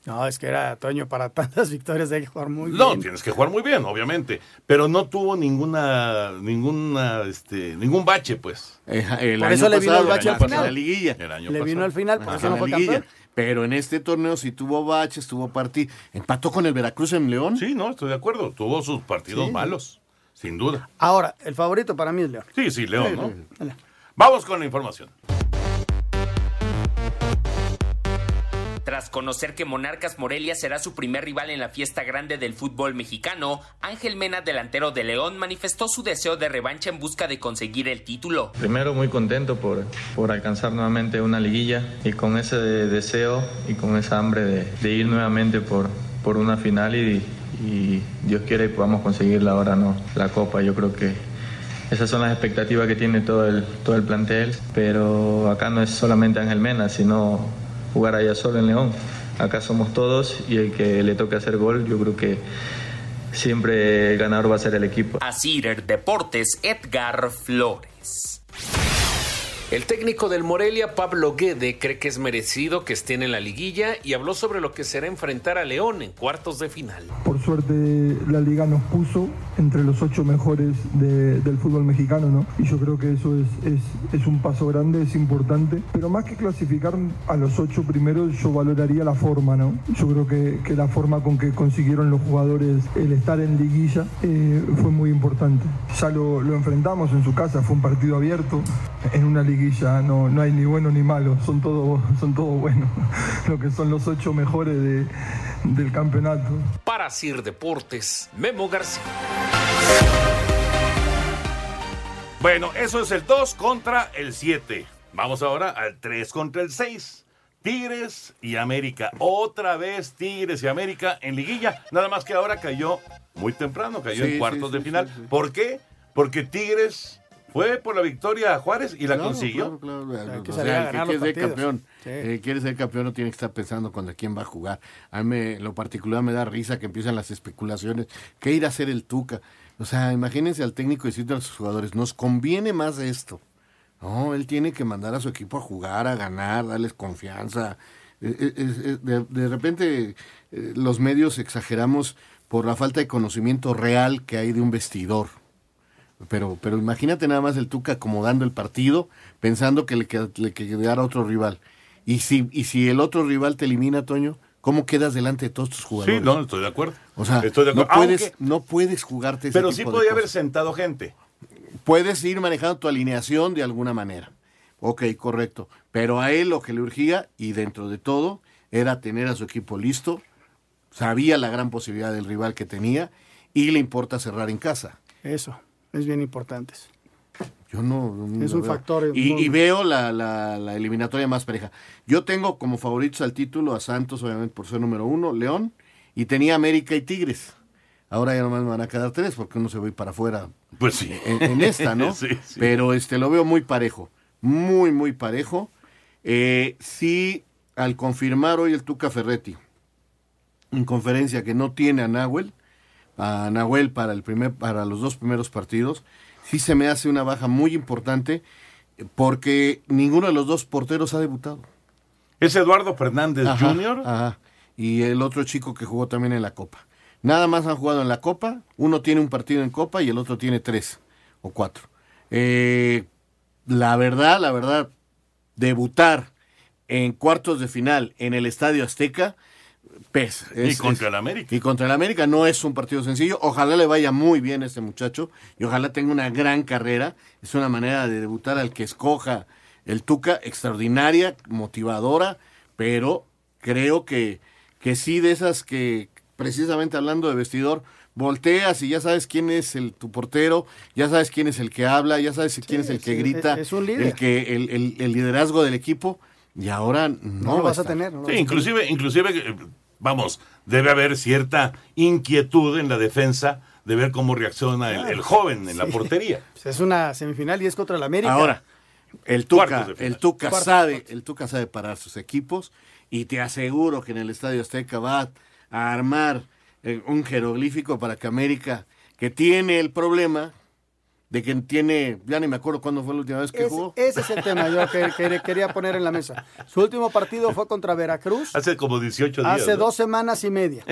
No, es que era Toño para tantas victorias hay que jugar muy No, bien. tienes que jugar muy bien, obviamente. Pero no tuvo ninguna, ninguna, este, ningún bache, pues. Eh, el Por año eso le vino el pasado, bache al en la final. liguilla. El año Le vino al final, por Ajá, eso no fue campeón. Pero en este torneo sí tuvo baches, tuvo partido. Empató con el Veracruz en León. Sí, no, estoy de acuerdo. Tuvo sus partidos Sí. malos, sin duda. Ahora, el favorito para mí es León. Sí, sí, León, Sí, ¿no? sí. Vamos con la información. Tras conocer que Monarcas Morelia será su primer rival en la fiesta grande del fútbol mexicano, Ángel Mena, delantero de León, manifestó su deseo de revancha en busca de conseguir el título. Primero, muy contento por, por alcanzar nuevamente una liguilla y con ese deseo y con esa hambre de, de ir nuevamente por, por una final y, y Dios quiere y podamos conseguirla ahora, ¿no? La copa, yo creo que esas son las expectativas que tiene todo el, todo el plantel, pero acá no es solamente Ángel Mena, sino jugar allá solo en León. Acá somos todos y el que le toque hacer gol, yo creo que siempre el ganador va a ser el equipo. Asir Deportes, Edgar Flores. El técnico del Morelia, Pablo Guede, cree que es merecido que estén en la liguilla y habló sobre lo que será enfrentar a León en cuartos de final. Por suerte la liga nos puso entre los ocho mejores de- del fútbol mexicano, ¿no? Y yo creo que eso es, es, es un paso grande, es importante. Pero más que clasificar a los ocho primeros, yo valoraría la forma, ¿no? Yo creo que, que la forma con que consiguieron los jugadores el estar en liguilla eh, fue muy importante. Ya lo, lo enfrentamos en su casa, fue un partido abierto. En una liguilla no, no hay ni bueno ni malo, son todos son todo buenos. Lo que son los ocho mejores de- del campeonato. Para Sir Deportes, Memo García. Bueno, eso es el 2 contra el 7. Vamos ahora al 3 contra el 6. Tigres y América. Otra vez Tigres y América en liguilla. Nada más que ahora cayó muy temprano, cayó Sí, en cuartos sí, de sí, final. sí, sí. ¿Por qué? Porque Tigres fue por la victoria a Juárez y la Claro, consiguió. claro, claro. que O salir a sea, el que ganar quiere ser campeón, Sí. eh, quiere ser campeón no tiene que estar pensando contra quién va a jugar. A mí me, lo particular me da risa que empiezan las especulaciones. ¿Qué ir a hacer el Tuca? O sea, imagínense al técnico decirle a sus jugadores, nos conviene más esto. No, él tiene que mandar a su equipo a jugar, a ganar, darles confianza. Eh, eh, eh, De, de repente los medios exageramos por la falta de conocimiento real que hay de un vestidor. Pero, pero imagínate nada más el Tuca acomodando el partido, pensando que le, qued- le quedara otro rival. Y si, y si el otro rival te elimina, Toño, ¿cómo quedas delante de todos tus jugadores? Sí, no, estoy de acuerdo. O sea, Estoy de no, puedes, Aunque- no puedes jugarte ese pero sí tipo podía haber cosas. sentado gente. Puedes ir manejando tu alineación de alguna manera. Ok, correcto. Pero a él lo que le urgía, y dentro de todo, era tener a su equipo listo. Sabía la gran posibilidad del rival que tenía y le importa cerrar en casa. Eso, es bien importante. Yo no. no Es un veo. factor Y, y veo la, la- la eliminatoria más pareja. Yo tengo como favoritos al título a Santos, obviamente por ser número uno, León, y tenía América y Tigres. Ahora ya nomás me van a quedar tres porque uno se va a ir para afuera. Pues sí. En, en esta, ¿no? Sí, sí. Pero este lo veo muy parejo. Muy, muy parejo. Eh, sí, al confirmar hoy el Tuca Ferretti en conferencia que no tiene a Nahuel, a Nahuel para el primer, para los dos primeros partidos, sí se me hace una baja muy importante porque ninguno de los dos porteros ha debutado. Es Eduardo Fernández Ajá, Jr. ajá. Y el otro chico que jugó también en la Copa. Nada más han jugado en la Copa. Uno tiene un partido en Copa y el otro tiene tres o cuatro. Eh, la verdad, la verdad, debutar en cuartos de final en el Estadio Azteca, pesa. Y contra es- el América. Y contra el América no es un partido sencillo. Ojalá le vaya muy bien a este muchacho y ojalá tenga una gran carrera. Es una manera de debutar al que escoja el Tuca, extraordinaria, motivadora, pero creo que, que sí de esas que, precisamente hablando de vestidor, volteas y ya sabes quién es el, tu portero, ya sabes quién es el que habla, ya sabes quién es el que sí, grita, es- es un líder. el que el, el- el liderazgo del equipo y ahora no, No va lo vas a estar. tener. no Sí, inclusive, inclusive, eh, vamos, debe haber cierta inquietud en la defensa de ver cómo reacciona el, el joven en la portería. tener. Es una semifinal y es contra el América. Ahora, el Tuca, el Tuca Cuartos, sabe, el Tuca sabe parar sus equipos y te aseguro que en el Estadio Azteca va a armar eh, un jeroglífico para que América, que tiene el problema de que tiene, ya ni me acuerdo cuándo fue la última vez que jugó. ese es el tema yo que, que quería poner en la mesa. Su último partido fue contra Veracruz Hace como 18 días. hace ¿no? dos semanas y media.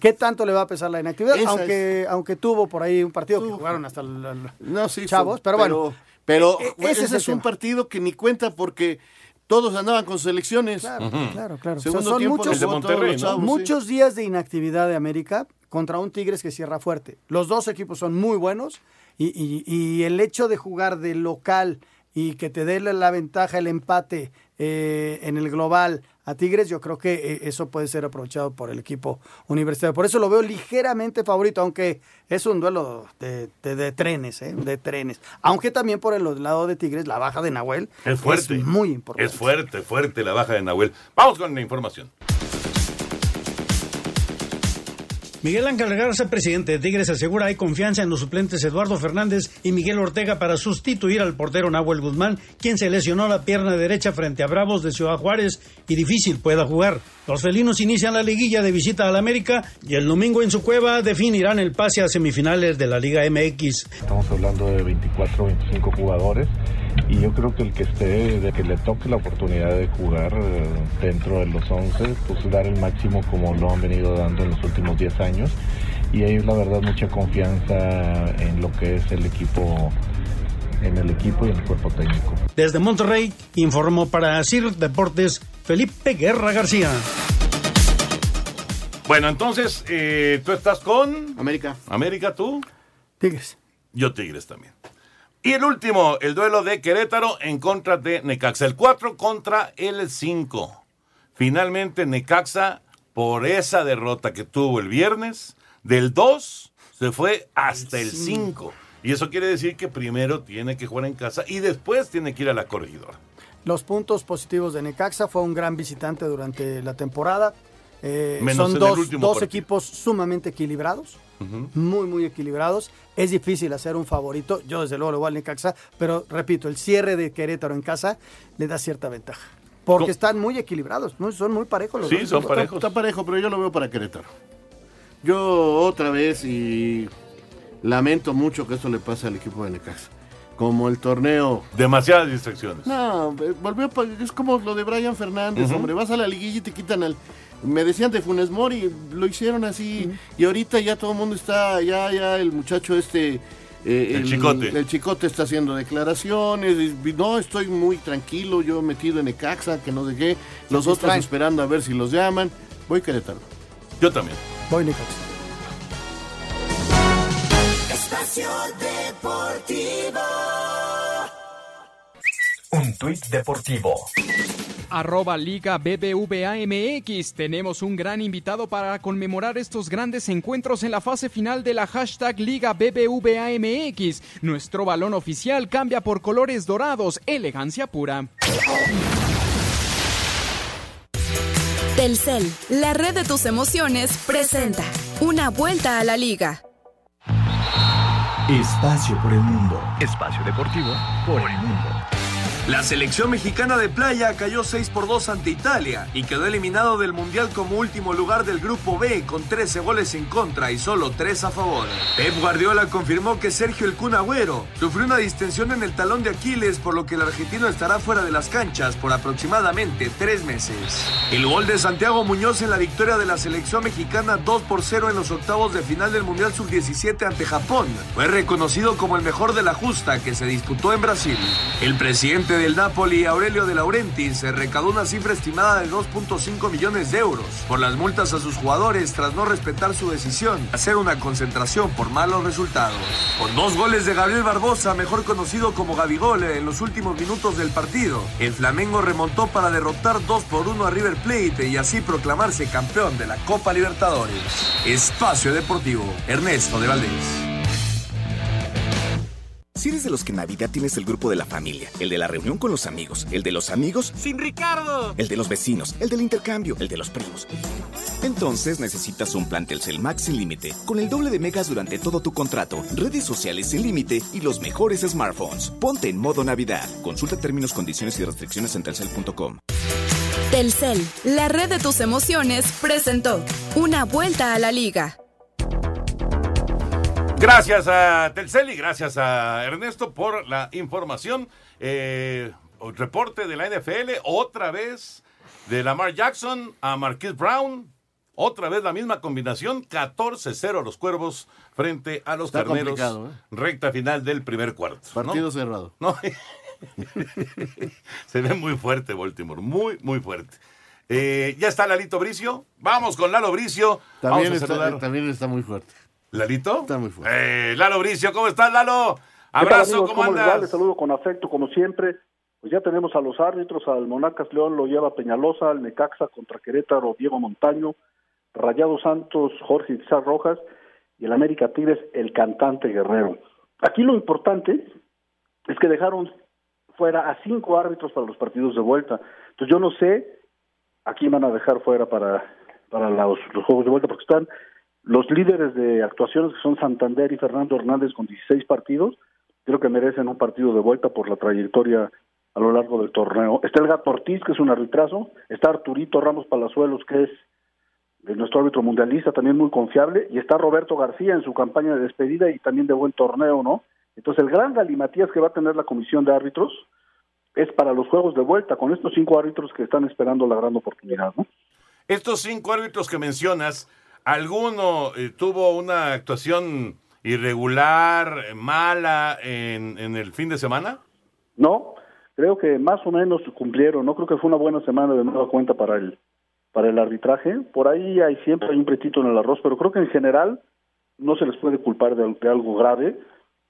¿Qué tanto le va a pesar la inactividad? Esa Aunque, aunque tuvo por ahí un partido que jugaron hasta el, el- No, sí, chavos, fue- pero bueno. Pero, E- e- ese, ese es un partido que ni cuenta porque todos andaban con selecciones. Claro, claro, claro. Segundo O sea, son tiempo muchos, los los chavos, muchos días de inactividad de América contra un Tigres que cierra fuerte. Los dos equipos son muy buenos y, y- y el hecho de jugar de local y que te dé la- ventaja, el empate eh, en el global a Tigres, yo creo que eh, eso puede ser aprovechado por el equipo universitario. Por eso lo veo ligeramente favorito, aunque es un duelo de, de- de trenes, ¿eh? de trenes. Aunque también por el lado de Tigres, la baja de Nahuel Es fuerte. muy importante. Es fuerte, fuerte la baja de Nahuel. Vamos con la información. Miguel Ángel Garza, presidente de Tigres, asegura hay confianza en los suplentes Eduardo Fernández y Miguel Ortega para sustituir al portero Nahuel Guzmán, quien se lesionó la pierna derecha frente a Bravos de Ciudad Juárez y difícil pueda jugar. Los felinos inician la liguilla de visita al América y el domingo en su cueva definirán el pase a semifinales de la Liga MX. Estamos hablando de 24 o 25 jugadores y yo creo que el que esté, de que le toque la oportunidad de jugar eh, dentro de los 11, pues dar el máximo como lo han venido dando en los últimos 10 años y hay la verdad mucha confianza en lo que es el equipo en el equipo y en el cuerpo técnico. Desde Monterrey informó para Sir Deportes Felipe Guerra García. Bueno, entonces, eh, tú estás con. América. América, tú. Tigres. Yo, Tigres también. Y el último, el duelo de Querétaro en contra de Necaxa. El 4 contra el 5. Finalmente, Necaxa, por esa derrota que tuvo el viernes, del 2 se fue hasta el 5. Y eso quiere decir que primero tiene que jugar en casa y después tiene que ir a la corregidora. Los puntos positivos de Necaxa fue un gran visitante durante la temporada. Eh, son dos, equipos sumamente equilibrados, muy, muy equilibrados. Es difícil hacer un favorito. Yo, desde luego, lo voy al Necaxa, pero repito, el cierre de Querétaro en casa le da cierta ventaja. Porque ¿Cómo? están muy equilibrados, son muy parejos los dos. Está, está parejo, pero yo lo veo para Querétaro. Yo otra vez y lamento mucho que esto le pase al equipo de Necaxa. Como el torneo. Demasiadas distracciones. No, eh, volvió es como lo de Brian Fernández, hombre, vas a la liguilla y te quitan al me decían de Funes Mori, lo hicieron así y ahorita ya todo el mundo está ya ya el muchacho este eh, El Chicote. el chicote está haciendo declaraciones, y, no, estoy muy tranquilo, yo metido en Ecaxa, que no sé qué, los otros esperando a ver si los llaman. Voy Querétaro. Yo también. Voy Necaxa. Espacio Deportivo. Un tuit deportivo. Arroba Liga BBVA MX. Tenemos un gran invitado para conmemorar estos grandes encuentros en la fase final de la hashtag Liga BBVA MX. Nuestro balón oficial cambia por colores dorados, elegancia pura. Telcel, la red de tus emociones, presenta una vuelta a la liga. Espacio por el mundo. Espacio deportivo por el mundo. La selección mexicana de playa cayó 6 por 2 ante Italia y quedó eliminado del Mundial como último lugar del Grupo B con 13 goles en contra y solo 3 a favor. Pep Guardiola confirmó que Sergio El sufrió una distensión en el talón de Aquiles por lo que el argentino estará fuera de las canchas por aproximadamente 3 meses. El gol de Santiago Muñoz en la victoria de la selección mexicana 2 por 0 en los octavos de final del Mundial Sub-17 ante Japón fue reconocido como el mejor de la justa que se disputó en Brasil. El presidente del Napoli, Aurelio de Laurentiis, se recaudó una cifra estimada de 2.5 millones de euros por las multas a sus jugadores tras no respetar su decisión de hacer una concentración por malos resultados. Con dos goles de Gabriel Barbosa, mejor conocido como Gabigol, en los últimos minutos del partido, el Flamengo remontó para derrotar 2 por 1 a River Plate y así proclamarse campeón de la Copa Libertadores. Espacio Deportivo, Ernesto de Valdés. Si eres de los que en Navidad tienes el grupo de la familia, el de la reunión con los amigos, el de los amigos, ¡Sin Ricardo! el de los vecinos, el del intercambio, el de los primos. Entonces necesitas un plan Telcel Max sin límite, con el doble de megas durante todo tu contrato, redes sociales sin límite y los mejores smartphones. Ponte en modo Navidad. Consulta términos, condiciones y restricciones en telcel.com. Telcel, la red de tus emociones, presentó una vuelta a la liga. Gracias a Telcel y gracias a Ernesto por la información. Eh, reporte de la NFL, otra vez de Lamar Jackson a Marquise Brown. Otra vez la misma combinación, 14-0 los cuervos frente a los Está carneros. ¿eh? Recta final del primer cuarto. ¿no? Partido cerrado. No. Se ve muy fuerte Baltimore, muy, muy fuerte. Eh, ya está Lalito Bricio. Vamos con Lalo Bricio. También Vamos a está, también está muy fuerte. ¿Lalito? Está muy fuerte. Eh, Lalo Bricio, ¿cómo estás, Lalo? ¿Qué tal, Abrazo, amigos? ¿cómo les va? Les andas? saludo con afecto, como siempre. pues ya tenemos a los árbitros, al Monacas León lo lleva Peñalosa, al Necaxa contra Querétaro, Diego Montaño, Rayado Santos, Jorge Pizar Rojas y el América Tigres, el cantante Guerrero. Aquí lo importante es que dejaron fuera a cinco árbitros para los partidos de vuelta. Entonces yo no sé a quién van a dejar fuera para, para los, los juegos de vuelta, porque están los líderes de actuaciones que son Santander y Fernando Hernández con 16 partidos, creo que merecen un partido de vuelta por la trayectoria a lo largo del torneo. Está el Gato Ortiz, que es un arbitrazo, está Arturito Ramos Palazuelos, que es nuestro árbitro mundialista, también muy confiable, y está Roberto García en su campaña de despedida y también de buen torneo, ¿no? Entonces el gran galimatías que va a tener la comisión de árbitros es para los juegos de vuelta, con estos cinco árbitros que están esperando la gran oportunidad, ¿no? Estos cinco árbitros que mencionas, ¿alguno eh, tuvo una actuación irregular, mala en, en el fin de semana? No, creo que más o menos cumplieron, no creo que fue una buena semana de nueva cuenta para el para el arbitraje. Por ahí hay siempre hay un pretito en el arroz, pero creo que en general no se les puede culpar de, algo grave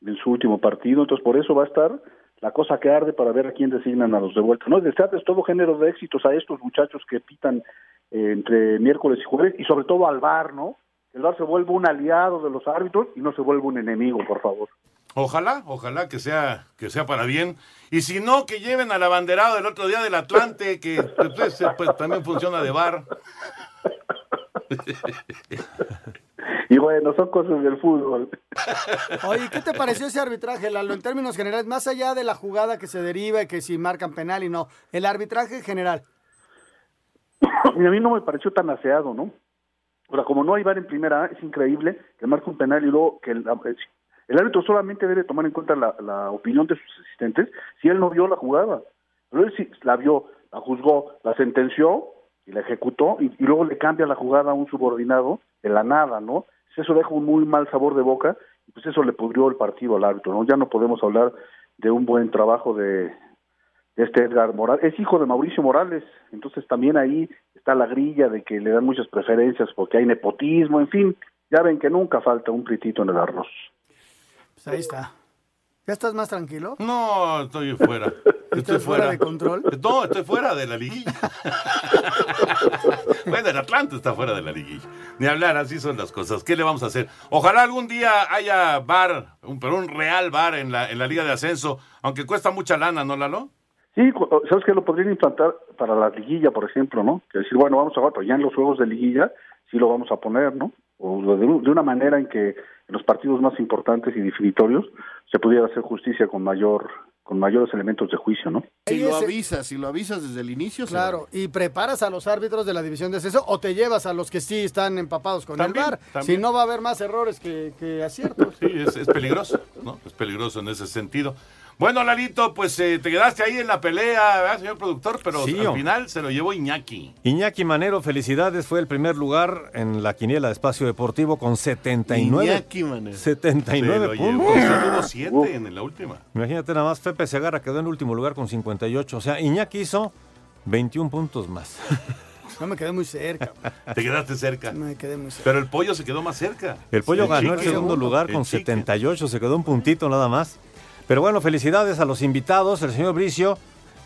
en su último partido, entonces por eso va a estar la cosa que arde para ver a quién designan a los de. No, desearles todo género de éxitos a estos muchachos que pitan eh, entre miércoles y jueves y sobre todo al VAR, ¿no? El VAR se vuelva un aliado de los árbitros y no se vuelva un enemigo, por favor. Ojalá, ojalá que sea, que sea para bien. Y si no, que lleven al abanderado del otro día del Atlante, que pues, pues, también funciona de bar. Y bueno, son cosas del fútbol. Oye, ¿qué te pareció ese arbitraje, Lalo? En términos generales, más allá de la jugada que se deriva y que si marcan penal y no, el arbitraje general. Y a mí no me pareció tan aseado, ¿no? Sea, como no hay VAR en primera es increíble que marque un penal y luego que el, el árbitro solamente debe tomar en cuenta la, opinión de sus asistentes si él no vio la jugada. Pero él sí la vio, la juzgó, la sentenció y la ejecutó y, y luego le cambia la jugada a un subordinado de la nada, ¿no? Eso deja un muy mal sabor de boca y pues eso le pudrió el partido al árbitro, ¿no? Ya no podemos hablar de un buen trabajo de este Edgar Morales. Es hijo de Mauricio Morales, entonces también ahí está la grilla de que le dan muchas preferencias porque hay nepotismo, en fin, ya ven que nunca falta un pritito en el arroz. Pues ahí está. ¿Ya estás más tranquilo? No, estoy fuera. ¿Estás fuera de control? No, estoy fuera de la liguilla. bueno, el Atlante está fuera de la liguilla. Ni hablar, así son las cosas. ¿Qué le vamos a hacer? Ojalá algún día haya bar, un, pero un real bar en la, en la Liga de Ascenso, aunque cuesta mucha lana, ¿no, Lalo? Sí, ¿sabes qué? Lo podrían implantar para la liguilla, por ejemplo, ¿no? Que decir, bueno, vamos a jugar, pero ya en los juegos de liguilla sí lo vamos a poner, ¿no? O de, de una manera en que en los partidos más importantes y definitorios se pudiera hacer justicia con mayor con mayores elementos de juicio, ¿no? Si lo avisas, si lo avisas desde el inicio. Claro, y preparas a los árbitros de la división de ascenso o te llevas a los que sí están empapados con También, el VAR. también. Si no va a haber más errores que, que aciertos. Sí, es, es peligroso, ¿no? Es peligroso en ese sentido. Bueno, Lalito, pues eh, te quedaste ahí en la pelea, ¿verdad, señor productor? Pero Sí, al hombre. final se lo llevó Iñaki. Iñaki Manero, felicidades, fue el primer lugar en la quiniela de Espacio Deportivo con 79, Iñaki Manero. 79 Se lo llevó, puntos. se tuvo siete en la última. Imagínate nada más, Pepe Segarra quedó en último lugar con 58, o sea, Iñaki hizo 21 puntos más. No me quedé muy cerca. Te quedaste cerca. Me quedé muy cerca. Pero el pollo se quedó más cerca. El Pollo Sí, ganó el segundo lugar El con chique. 78, se quedó un puntito nada más. Pero bueno, felicidades a los invitados. El señor Bricio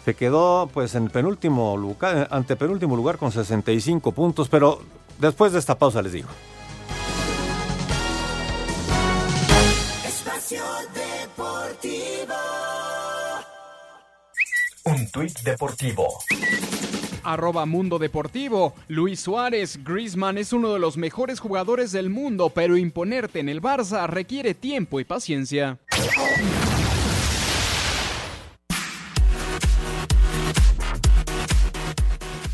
se quedó pues en penúltimo lugar, ante penúltimo lugar con 65 puntos, pero después de esta pausa les digo. Espacio Deportivo. Un tuit deportivo. Arroba Mundo Deportivo. Luis Suárez, Griezmann es uno de los mejores jugadores del mundo, pero imponerte en el Barça requiere tiempo y paciencia.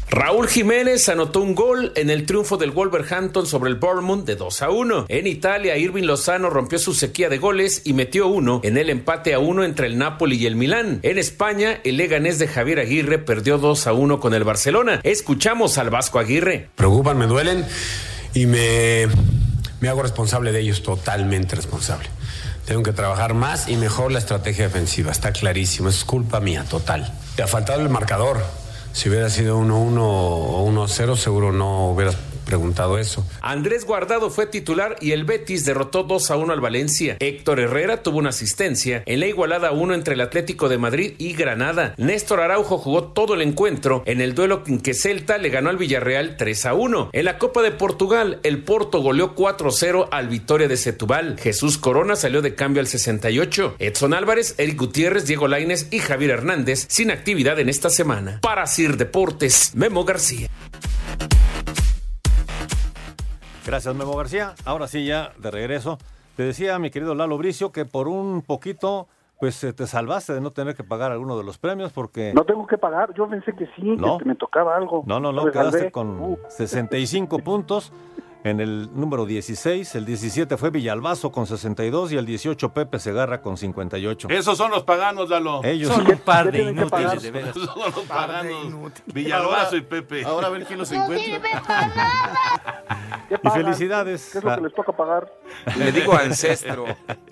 Raúl Jiménez anotó un gol en el triunfo del Wolverhampton sobre el Bournemouth de 2 a 1. En Italia, Irving Lozano rompió su sequía de goles y metió uno en el empate a uno entre el Napoli y el Milán. En España, el Leganés de Javier Aguirre perdió 2 a 1 con el Barcelona. Escuchamos al Vasco Aguirre. preocupan, me duelen y me, me hago responsable de ellos, totalmente responsable. Tengo que trabajar más y mejor la estrategia defensiva, está clarísimo, es culpa mía, total. Te ha faltado el marcador. Si hubiera sido 1-1 o 1-0, seguro no hubieras preguntado eso. Andrés Guardado fue titular y el Betis derrotó 2 a 1 al Valencia. Héctor Herrera tuvo una asistencia en la igualada 1 entre el Atlético de Madrid y Granada. Néstor Araujo jugó todo el encuentro en el duelo en que Celta le ganó al Villarreal 3 a 1. En la Copa de Portugal, el Porto goleó 4 0 al Vitoria de Setúbal. Jesús Corona salió de cambio al 68. Edson Álvarez, Eric Gutiérrez, Diego Laines y Javier Hernández sin actividad en esta semana. Para Sir Deportes, Memo García. Gracias, Memo García. Ahora sí, ya de regreso. Te decía, mi querido Lalo Bricio, que por un poquito, pues eh, te salvaste de no tener que pagar alguno de los premios porque... No tengo que pagar, yo pensé que sí, No. que me tocaba algo. No, no, no, quedaste con Uh, 65 puntos en el número 16, el 17 fue Villalbazo con 62 y el 18 Pepe Segarra con 58. Esos son los paganos, Lalo. Ellos son ¿Qué- un par de inútiles, de veras. Esos son los paganos. Villalbazo y Pepe. Ahora a ver quién los encuentra. Y felicidades. ¿Qué es lo que les toca pagar? Le digo ancestro.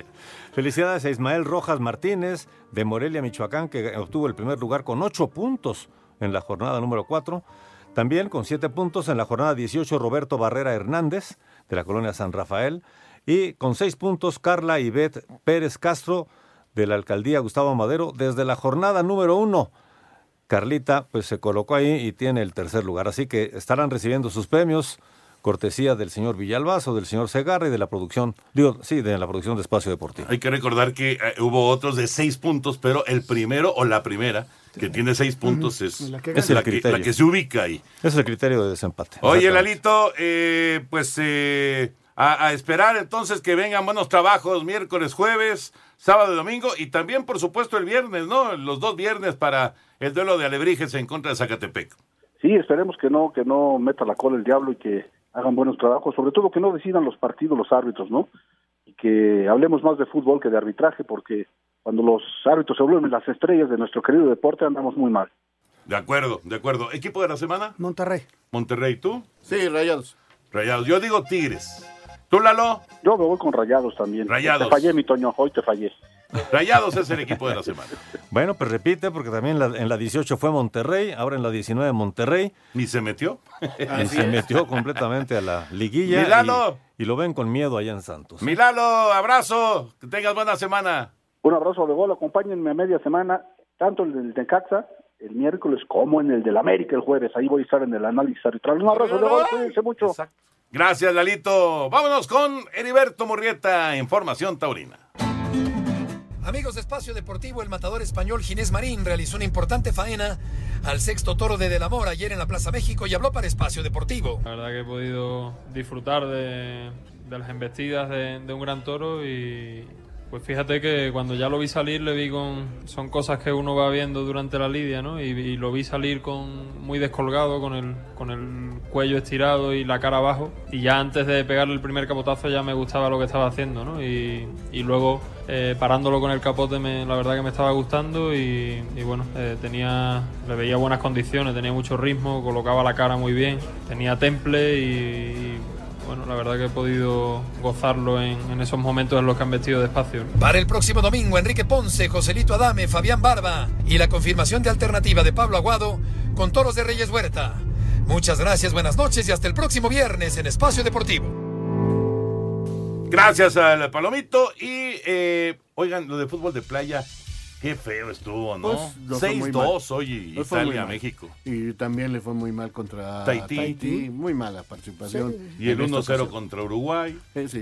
Felicidades a Ismael Rojas Martínez de Morelia, Michoacán, que obtuvo el primer lugar con 8 puntos en la jornada número 4. También con 7 puntos en la jornada 18 Roberto Barrera Hernández de la colonia San Rafael. Y con 6 puntos Carla Ivette Pérez Castro de la alcaldía Gustavo Madero desde la jornada número 1. Carlita pues se colocó ahí y tiene el tercer lugar. Así que estarán recibiendo sus premios, cortesía del señor Villalbazo, del señor Segarra y de la producción, digo, sí, de la producción de Espacio Deportivo. Hay que recordar que eh, hubo otros de seis puntos, pero el primero o la primera que tiene seis puntos es, La que es la, que, criterio. la que se ubica ahí. Es el criterio de desempate. Oye. Lalito, eh, pues eh, a, a esperar entonces que vengan buenos trabajos miércoles, jueves, sábado y domingo y también, por supuesto, el viernes, ¿no? Los dos viernes para el duelo de Alebrijes en contra de Zacatepec. Sí, esperemos que no, que no meta la cola el diablo y que hagan buenos trabajos, sobre todo que no decidan los partidos los árbitros, ¿no? Y que hablemos más de fútbol que de arbitraje, porque cuando los árbitros se vuelven las estrellas de nuestro querido deporte andamos muy mal. De acuerdo, de acuerdo. ¿Equipo de la semana? Monterrey. Monterrey, ¿tú? Sí, Rayados. Rayados. Yo digo Tigres. ¿Tú, Lalo? Yo me voy con Rayados también. Rayados. Te fallé, mi Toño, hoy te fallé. Rayados es el equipo de la semana. Bueno, pues repite, porque también la- en la 18 fue Monterrey, ahora en la 19 Monterrey. Ni se metió. Y se metió completamente a la liguilla. Mi Lalo. Y, y lo ven con miedo allá en Santos. Mi Lalo, abrazo. Que tengas buena semana. Un abrazo de gol, acompáñenme a media semana, tanto el del Necaxa el miércoles como en el del América el jueves. Ahí voy a estar en el análisis arbitral. Un abrazo de gol, cuídense mucho. Gracias, Lalito. Vámonos con Heriberto Murrieta en Formación Taurina. Amigos de Espacio Deportivo, el matador español Ginés Marín realizó una importante faena al sexto toro de Del Amor ayer en la Plaza México y habló para Espacio Deportivo. La verdad que he podido disfrutar de, de las embestidas de, de un gran toro y pues fíjate que cuando ya lo vi salir le vi con... Son cosas que uno va viendo durante la lidia, ¿no? Y, lo vi salir con muy descolgado, con el, con el cuello estirado y la cara abajo. Y ya antes de pegarle el primer capotazo ya me gustaba lo que estaba haciendo, ¿no? Y, luego eh, parándolo con el capote me, la verdad que me estaba gustando y, bueno, eh, tenía, le veía buenas condiciones, tenía mucho ritmo, colocaba la cara muy bien, tenía temple y, bueno, la verdad que he podido gozarlo en, en esos momentos en los que han vestido despacio. ¿no? Para el próximo domingo, Enrique Ponce, Joselito Adame, Fabián Barba y la confirmación de alternativa de Pablo Aguado con Toros de Reyes Huerta. Muchas gracias, buenas noches y hasta el próximo viernes en Espacio Deportivo. Gracias al Palomito. Y, eh, oigan, lo de fútbol de playa, qué feo estuvo, ¿no? Pues, no fue muy 6-2 mal. hoy No Italia. México. Y también le fue muy mal contra Tahití. Tahití. Muy mala participación. Y el en esta 1-0 ocasión. contra Uruguay. Sí, sí.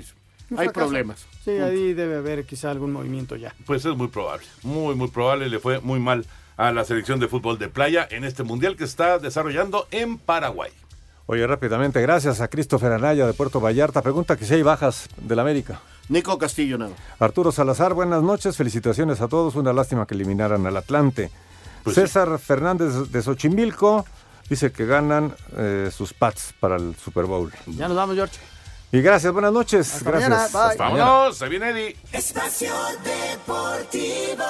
Hay fracaso. problemas. Sí, ahí debe haber quizá algún movimiento ya. Pues es muy probable, muy, muy probable. Le fue muy mal a la selección de fútbol de playa en este mundial que está desarrollando en Paraguay. Oye, rápidamente, gracias a Christopher Anaya de Puerto Vallarta. Pregunta que si hay bajas del América. Nico Castillo, nada. Arturo Salazar, buenas noches, felicitaciones a todos. Una lástima que eliminaran al Atlante. Pues César Fernández de Xochimilco dice que ganan eh, sus Pats para el Super Bowl. Ya nos vamos, George. Y gracias, buenas noches. Hasta gracias. mañana, bye. Hasta mañana. Vámonos, se viene Eddie. Espacio Deportivo.